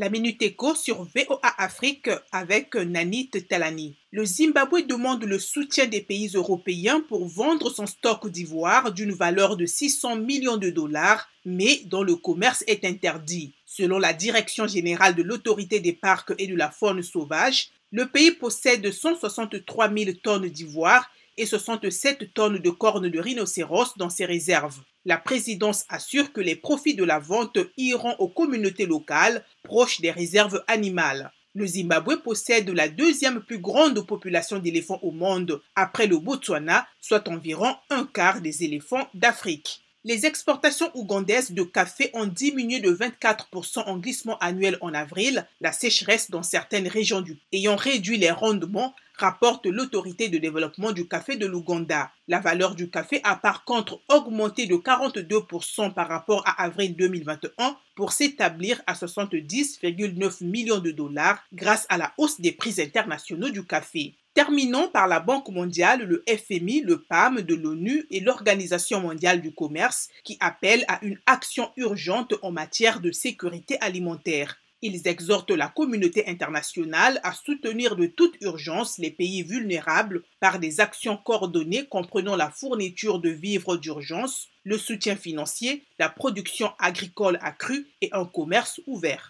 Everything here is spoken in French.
La Minute Éco sur VOA Afrique avec Nanit Talani. Le Zimbabwe demande le soutien des pays européens pour vendre son stock d'ivoire d'une valeur de 600 millions de dollars, mais dont le commerce est interdit. Selon la Direction générale de l'autorité des parcs et de la faune sauvage, le pays possède 163 000 tonnes d'ivoire et 67 tonnes de cornes de rhinocéros dans ses réserves. La présidence assure que les profits de la vente iront aux communautés locales proches des réserves animales. Le Zimbabwe possède la deuxième plus grande population d'éléphants au monde après le Botswana, soit environ un quart des éléphants d'Afrique. Les exportations ougandaises de café ont diminué de 24% en glissement annuel en avril, la sécheresse dans certaines régions du pays ayant réduit les rendements, rapporte l'autorité de développement du café de l'Ouganda. La valeur du café a par contre augmenté de 42% par rapport à avril 2021 pour s'établir à 70,9 millions de dollars grâce à la hausse des prix internationaux du café. Terminons par la Banque mondiale, le FMI, le PAM de l'ONU et l'Organisation mondiale du commerce qui appellent à une action urgente en matière de sécurité alimentaire. Ils exhortent la communauté internationale à soutenir de toute urgence les pays vulnérables par des actions coordonnées comprenant la fourniture de vivres d'urgence, le soutien financier, la production agricole accrue et un commerce ouvert.